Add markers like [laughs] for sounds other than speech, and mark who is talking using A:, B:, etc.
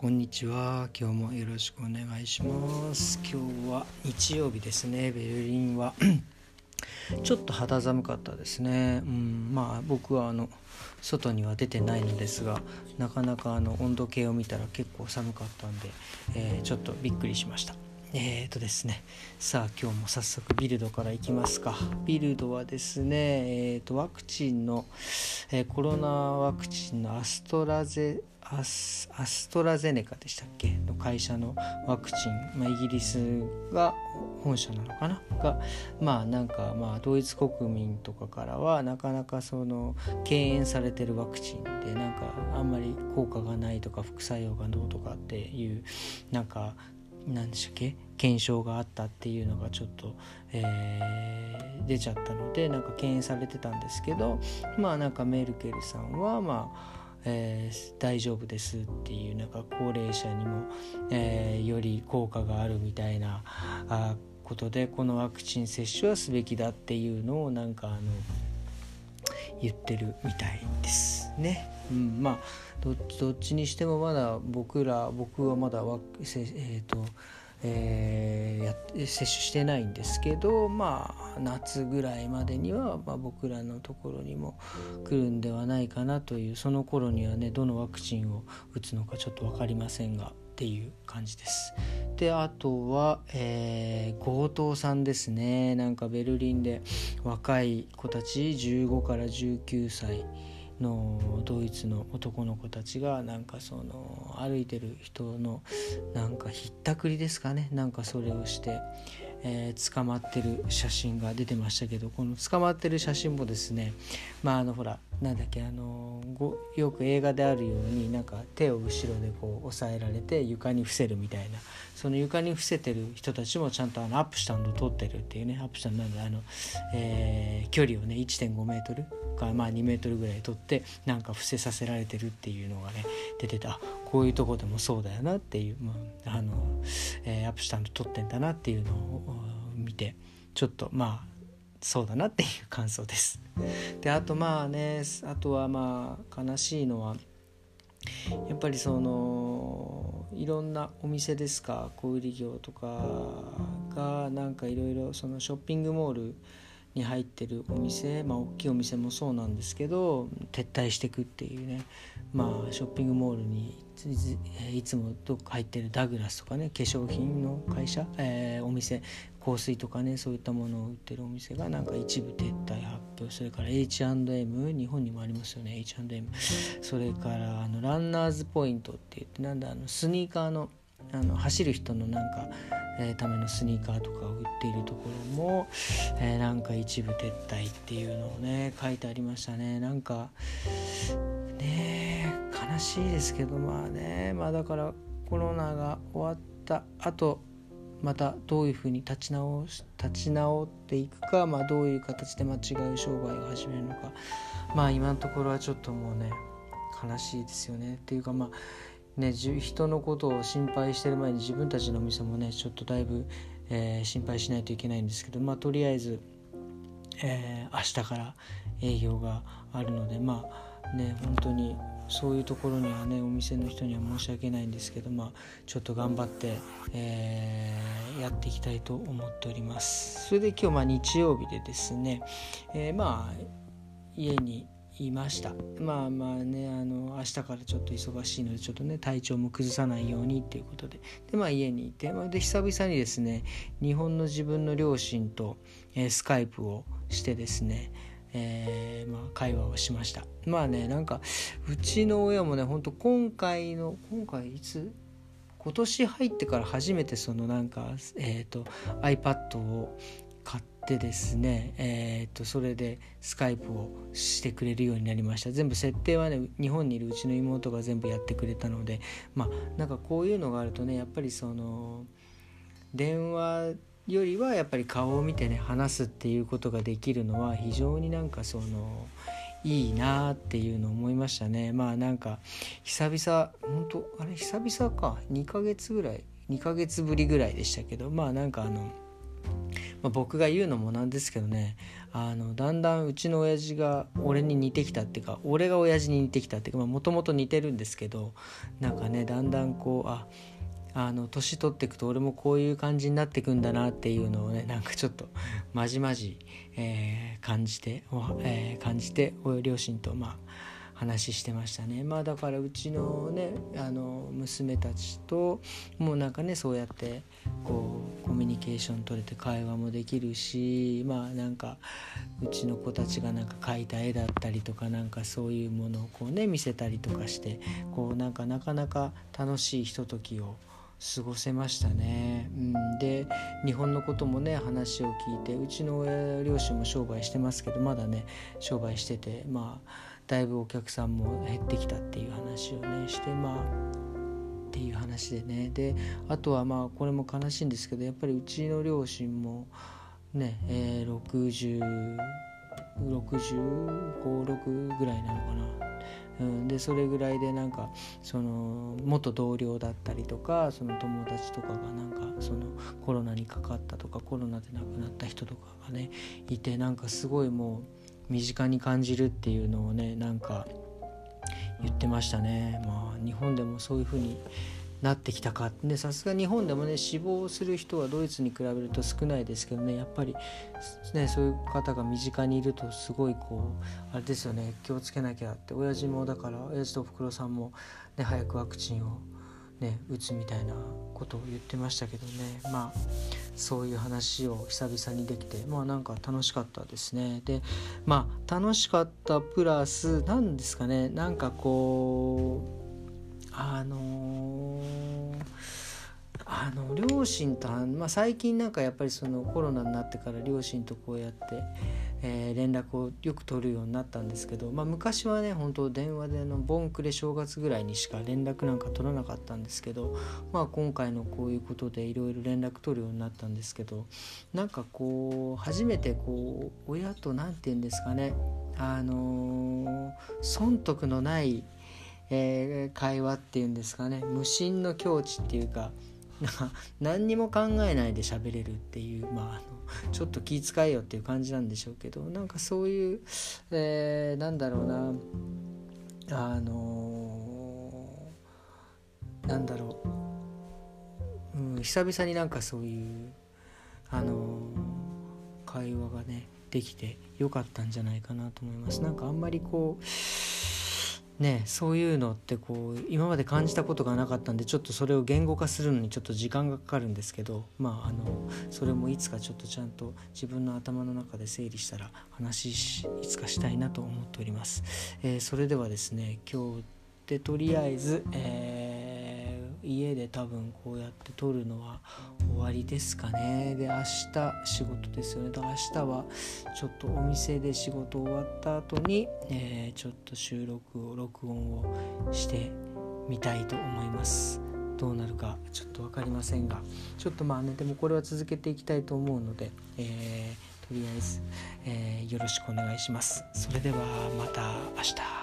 A: こんにちは。今日もよろしくお願いします。今日は日曜日ですね。ベルリンは。[clears throat] ちょっと肌寒かったですね。うん。まあ僕はあの外には出てないのですがなかなかあの温度計を見たら結構寒かったんで、えー、ちょっとびっくりしました。えーとですね、さあ今日も早速ビルドからいきますか。ビルドはですね、えーとワクチンの、えー、コロナワクチンのアストラゼアスアストラゼネカでしたっけ？の会社のワクチン、まあ、イギリスが本社なのかな？がまあなんかまあドイツ国民とかからはなかなかその敬遠されてるワクチンでなんかあんまり効果がないとか副作用がどうとかっていうなんか何でしたっけ？検証があったっていうのがちょっと、えー、出ちゃったのでなんか敬遠されてたんですけどまあなんかメルケルさんはまあえー、大丈夫ですっていうなんか高齢者にも、えー、より効果があるみたいなあことでこのワクチン接種はすべきだっていうのをなんかあの言ってるみたいですね。うん、まあどっちにしてもまだ僕ら僕はまだワク、えーとえー、や接種してないんですけどまあ夏ぐらいまでには、まあ、僕らのところにも来るんではないかなというその頃にはねどのワクチンを打つのかちょっと分かりませんがっていう感じです。であとは、えー、強盗さんですねなんかベルリンで若い子たち15から19歳のドイツの男の子たちがなんかその歩いてる人のなんかひったくりですかね。なんかそれをして、えー、捕まってる写真が出てましたけどこの捕まってる写真もですねまああのほらなんだっけあのよく映画であるようになんか手を後ろでこう押さえられて床に伏せるみたいな。その床に伏せてる人たちもちゃんとあのアップしたのを撮ってるっていうねアップしたなんであの、えー、距離をね1.5メートルかまあ2メートルぐらい取ってなんか伏せさせられてるっていうのがね出てたこういうとこでもそうだよなっていう、まああのえー、アップしたの撮ってんだなっていうのを見てちょっとまあそうだなっていう感想です。であとまあねあとはまあ悲しいのはやっぱりそのいろんなお店ですか小売業とかがなんかいろいろそのショッピングモールに入ってるお店まあ大きいお店もそうなんですけど撤退してくっていうねまあショッピングモールにいつもどっか入ってるダグラスとかね化粧品の会社、えー、お店香水とかねそういったものを売ってるお店がなんか一部撤退発表それから H&M 日本にもありますよね H&M それからあのランナーズポイントって言ってなんだあのスニーカーのあの走る人のなんか、えー、ためのスニーカーとかを売っているところも、えー、なんか一部撤退っていうのをね書いてありましたね。なんかね悲しいですけどまあねまあだからコロナが終わった後またどういうふうに立ち直し立ち直っていくか、まあ、どういう形で間違う商売を始めるのか。まあ今のところはちょっともうね悲しいですよね。っていうかまあね、人のことを心配してる前に自分たちのお店もねちょっとだいぶ、えー、心配しないといけないんですけど、まあ、とりあえず、えー、明日から営業があるのでまあね本当にそういうところにはねお店の人には申し訳ないんですけどまあちょっと頑張って、えー、やっていきたいと思っております。それで今日まあ日曜日でですね、えー、まあ家にいました。まあまあねあの明日からちょっと忙しいのでちょっとね体調も崩さないようにっていうことで。でまあ家にいて、まあ、で久々にですね日本の自分の両親と、えー、スカイプをしてですねえー、まあ、会話をしました。まあねなんかうちの親もねほんと今回の今回いつ？今年入ってから初めてそのなんか、えーと iPad をでですね、えー、っとそれでスカイプをしてくれるようになりました。全部設定はね日本にいるうちの妹が全部やってくれたのでまあなんかこういうのがあるとねやっぱりその電話よりはやっぱり顔を見てね話すっていうことができるのは非常になんかそのいいなっていうのを思いましたね。まあなんか久々本当あれ久々か。2ヶ月ぐらい2ヶ月ぶりぐらいでしたけどまあなんかあのまあ、僕が言うのもなんですけどね。あのだんだんうちの親父が俺に似てきたっていうか俺が親父に似てきたっていうかもともと似てるんですけどなんかねだんだんこうあっあの年取っていくと俺もこういう感じになっていくんだなっていうのをねなんかちょっと [laughs] まじまじ、えー、感じて、えー、感じて両親とまあ話してましたね。まあだからうちのねあの娘たちともうなんかねそうやってこうコミュニケーション取れて会話もできるしまあなんかうちの子たちがなんか描いた絵だったりとかなんかそういうものをこうね見せたりとかしてこうなんかなかなか楽しいひとときを過ごせましたね、うん、で日本のこともね話を聞いてうちの親両親も商売してますけどまだね商売しててまあだいぶお客さんも減ってきたっていう話をねしてまあっていう話でねであとはまあこれも悲しいんですけどやっぱりうちの両親もね、えー、60。65、6ぐらいなのかな。うん、でそれぐらいでなんかその元同僚だったりとかその友達とかがなんかそのコロナにかかったとかコロナで亡くなった人とかがねいてなんかすごいもう身近に感じるっていうのをねなんか言ってましたね。まあ日本でもそういう風になってきたかでさすが日本でもね死亡する人はドイツに比べると少ないですけどねやっぱりねそういう方が身近にいるとすごいこうあれですよね。気をつけなきゃって親父もだから親父とおふくろさんも、ね、早くワクチンをね打つみたいなことを言ってましたけどね。まあそういう話を久々にできてまあなんか楽しかったですねでまあ楽しかったプラス何ですかねなんかこうあのー、あの両親と、まあ、最近なんかやっぱりそのコロナになってから両親とこうやってえー、連絡をよく取るようになったんですけど、まあ、昔はね本当電話でのボンクレ正月ぐらいにしか連絡なんか取らなかったんですけど、まあ、今回のこういうことでいろいろ連絡取るようになったんですけどなんかこう初めてこう親と何て言うんですかねあのー、損得のない、えー、会話っていうんですかね無心の境地っていうか [laughs] 何にも考えないで喋れるっていうまああのちょっと気遣いよっていう感じなんでしょうけどなんかそういう、えー、なんだろうなあのー、なんだろう、うん、久々になんかそういうあのー、会話がねできてよかったんじゃないかなと思います。なんかあんまりこうね、そういうのってこう今まで感じたことがなかったんでちょっとそれを言語化するのにちょっと時間がかかるんですけどまああのそれもいつかちょっとちゃんと自分の頭の中で整理したら話しいつかしたいなと思っております。えー、それではですね今日でとりあえず、えー家で多分こうやって撮るのは終わりですかね。で明日仕事ですよね。だから明日はちょっとお店で仕事終わった後に、えー、ちょっと収録を録音をしてみたいと思います。どうなるかちょっと分かりませんが。ちょっとまあねでもこれは続けていきたいと思うので、えー、とりあえず、えー、よろしくお願いします。それではまた明日。